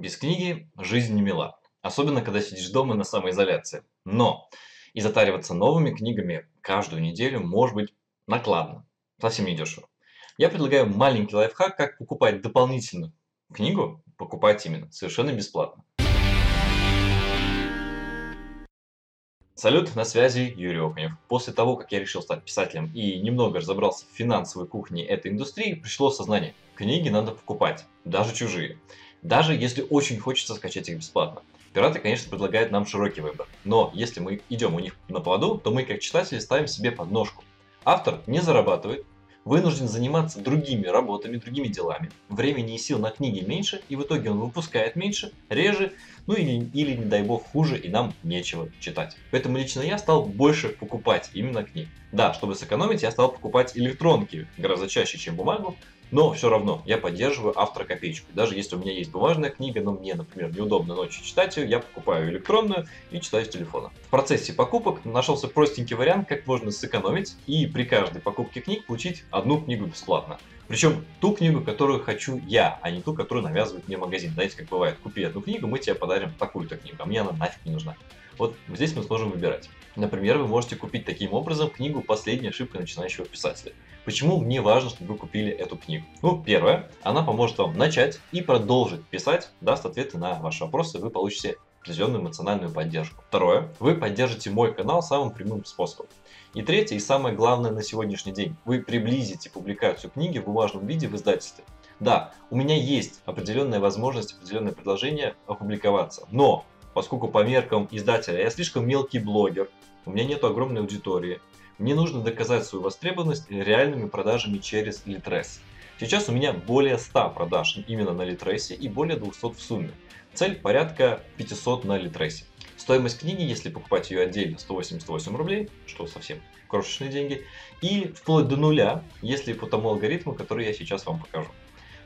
Без книги жизнь не мила. Особенно, когда сидишь дома на самоизоляции. Но и затариваться новыми книгами каждую неделю может быть накладно. Совсем не дешево. Я предлагаю маленький лайфхак, как покупать дополнительную книгу, покупать именно, совершенно бесплатно. Салют, на связи Юрий Окунев. После того, как я решил стать писателем и немного разобрался в финансовой кухне этой индустрии, пришло сознание, книги надо покупать, даже чужие. Даже если очень хочется скачать их бесплатно. Пираты, конечно, предлагают нам широкий выбор, но если мы идем у них на поводу, то мы как читатели ставим себе подножку. Автор не зарабатывает, вынужден заниматься другими работами, другими делами. Времени и сил на книги меньше, и в итоге он выпускает меньше, реже, ну или, или не дай бог хуже, и нам нечего читать. Поэтому лично я стал больше покупать именно книг. Да, чтобы сэкономить, я стал покупать электронки гораздо чаще, чем бумагу, но все равно я поддерживаю автора копеечку. Даже если у меня есть бумажная книга, но мне, например, неудобно ночью читать ее, я покупаю электронную и читаю с телефона. В процессе покупок нашелся простенький вариант, как можно сэкономить и при каждой покупке книг получить одну книгу бесплатно. Причем ту книгу, которую хочу я, а не ту, которую навязывает мне магазин. Знаете, как бывает, купи одну книгу, мы тебе подарим такую-то книгу, а мне она нафиг не нужна. Вот здесь мы сможем выбирать. Например, вы можете купить таким образом книгу «Последняя ошибка начинающего писателя». Почему мне важно, чтобы вы купили эту книгу? Ну, первое, она поможет вам начать и продолжить писать, даст ответы на ваши вопросы, вы получите определенную эмоциональную поддержку. Второе, вы поддержите мой канал самым прямым способом. И третье, и самое главное на сегодняшний день, вы приблизите публикацию книги в бумажном виде в издательстве. Да, у меня есть определенная возможность, определенное предложение опубликоваться, но поскольку по меркам издателя я слишком мелкий блогер, у меня нет огромной аудитории, мне нужно доказать свою востребованность реальными продажами через Litres. Сейчас у меня более 100 продаж именно на Литресе и более 200 в сумме. Цель порядка 500 на Литресе. Стоимость книги, если покупать ее отдельно, 188 рублей, что совсем крошечные деньги. И вплоть до нуля, если по тому алгоритму, который я сейчас вам покажу.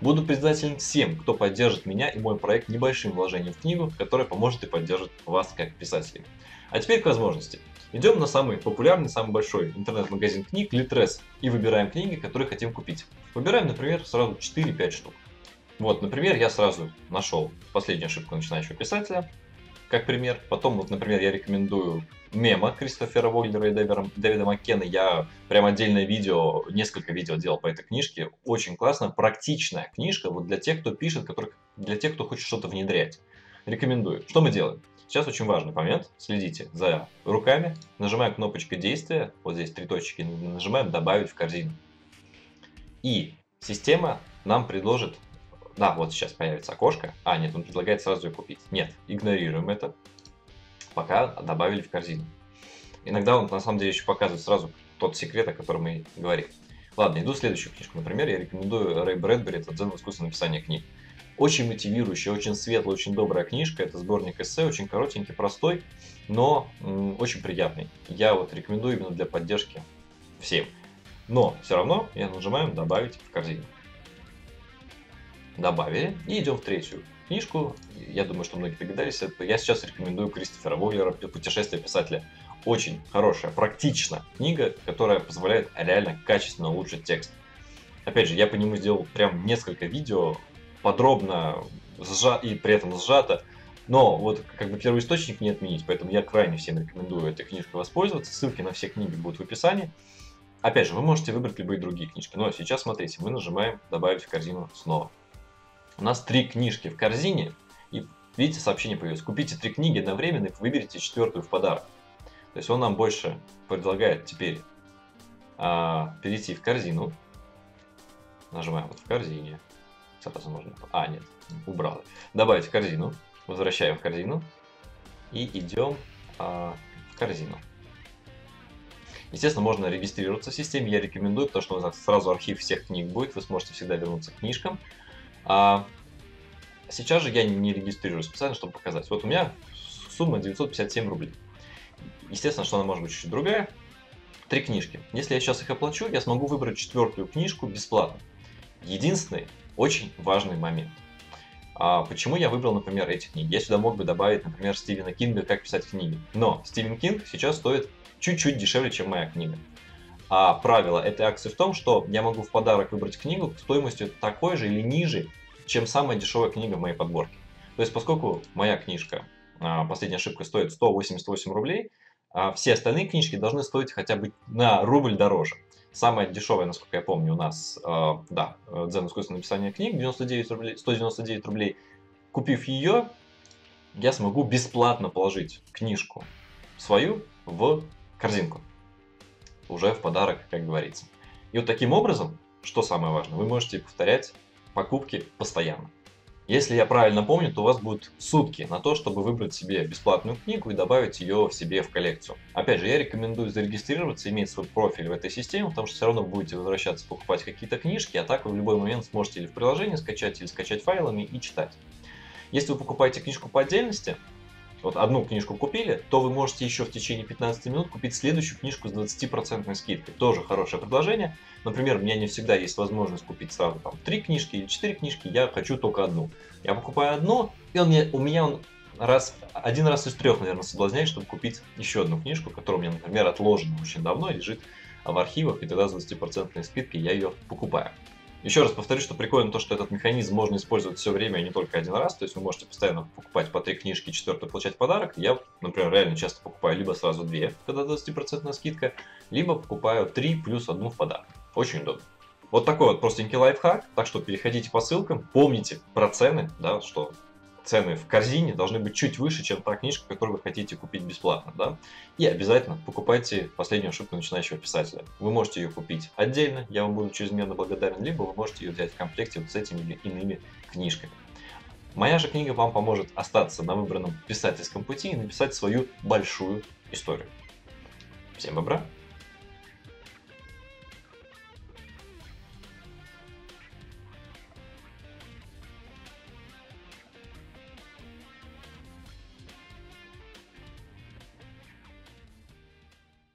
Буду признателен всем, кто поддержит меня и мой проект небольшим вложением в книгу, которое поможет и поддержит вас как писателей. А теперь к возможности. Идем на самый популярный, самый большой интернет-магазин книг Litres и выбираем книги, которые хотим купить. Выбираем, например, сразу 4-5 штук. Вот, например, я сразу нашел последнюю ошибку начинающего писателя, как пример. Потом, вот, например, я рекомендую мема Кристофера Войлера и Дэвида, Дэвида Маккена. Я прям отдельное видео, несколько видео делал по этой книжке. Очень классно, практичная книжка вот для тех, кто пишет, которых, для тех, кто хочет что-то внедрять. Рекомендую. Что мы делаем? Сейчас очень важный момент. Следите за руками. Нажимаем кнопочку действия. Вот здесь три точки. Нажимаем добавить в корзину. И система нам предложит да, вот сейчас появится окошко. А, нет, он предлагает сразу ее купить. Нет, игнорируем это, пока добавили в корзину. Иногда он на самом деле еще показывает сразу тот секрет, о котором мы говорим. Ладно, иду в следующую книжку. Например, я рекомендую Рэй Брэдбери, это «Дзен в искусстве написания книг». Очень мотивирующая, очень светлая, очень добрая книжка. Это сборник эссе, очень коротенький, простой, но очень приятный. Я вот рекомендую именно для поддержки всем. Но все равно я нажимаем «Добавить в корзину» добавили. И идем в третью книжку. Я думаю, что многие догадались. Я сейчас рекомендую Кристофера Войлера «Путешествие писателя». Очень хорошая, практичная книга, которая позволяет реально качественно улучшить текст. Опять же, я по нему сделал прям несколько видео, подробно сжа... и при этом сжато. Но вот как бы первый источник не отменить, поэтому я крайне всем рекомендую этой книжкой воспользоваться. Ссылки на все книги будут в описании. Опять же, вы можете выбрать любые другие книжки. Но сейчас смотрите, мы нажимаем «Добавить в корзину снова». У нас три книжки в корзине, и видите, сообщение появилось. Купите три книги одновременно и выберите четвертую в подарок. То есть он нам больше предлагает теперь а, перейти в корзину. Нажимаем вот в корзине. Сразу можно... А, нет, убрал. Добавить в корзину. Возвращаем в корзину. И идем а, в корзину. Естественно, можно регистрироваться в системе. Я рекомендую, потому что у нас сразу архив всех книг будет. Вы сможете всегда вернуться к книжкам. А сейчас же я не регистрирую специально, чтобы показать. Вот у меня сумма 957 рублей. Естественно, что она может быть чуть другая. Три книжки. Если я сейчас их оплачу, я смогу выбрать четвертую книжку бесплатно. Единственный очень важный момент. А почему я выбрал, например, эти книги? Я сюда мог бы добавить, например, Стивена Кинга «Как писать книги». Но Стивен Кинг сейчас стоит чуть-чуть дешевле, чем моя книга. А правило этой акции в том, что я могу в подарок выбрать книгу стоимостью такой же или ниже, чем самая дешевая книга в моей подборке. То есть, поскольку моя книжка, а, последняя ошибка, стоит 188 рублей, а все остальные книжки должны стоить хотя бы на рубль дороже. Самая дешевая, насколько я помню, у нас, э, да, Дзен искусственное написание книг, 99 рублей, 199 рублей. Купив ее, я смогу бесплатно положить книжку свою в корзинку. Уже в подарок, как говорится. И вот таким образом, что самое важное, вы можете повторять покупки постоянно. Если я правильно помню, то у вас будет сутки на то, чтобы выбрать себе бесплатную книгу и добавить ее в себе в коллекцию. Опять же, я рекомендую зарегистрироваться, иметь свой профиль в этой системе, потому что все равно будете возвращаться покупать какие-то книжки, а так вы в любой момент сможете или в приложении скачать, или скачать файлами и читать. Если вы покупаете книжку по отдельности, вот одну книжку купили, то вы можете еще в течение 15 минут купить следующую книжку с 20% скидкой. Тоже хорошее предложение. Например, у меня не всегда есть возможность купить сразу там три книжки или четыре книжки, я хочу только одну. Я покупаю одну, и он мне, у меня он раз, один раз из трех, наверное, соблазняет, чтобы купить еще одну книжку, которая у меня, например, отложена очень давно, лежит в архивах, и тогда с 20% скидкой я ее покупаю. Еще раз повторю, что прикольно то, что этот механизм можно использовать все время, а не только один раз. То есть вы можете постоянно покупать по три книжки, четвертую получать подарок. Я, например, реально часто покупаю либо сразу две, когда 20% скидка, либо покупаю три плюс одну в подарок. Очень удобно. Вот такой вот простенький лайфхак. Так что переходите по ссылкам, помните про цены, да, что цены в корзине должны быть чуть выше, чем та книжка, которую вы хотите купить бесплатно. Да? И обязательно покупайте последнюю ошибку начинающего писателя. Вы можете ее купить отдельно, я вам буду чрезмерно благодарен, либо вы можете ее взять в комплекте вот с этими или иными книжками. Моя же книга вам поможет остаться на выбранном писательском пути и написать свою большую историю. Всем добра!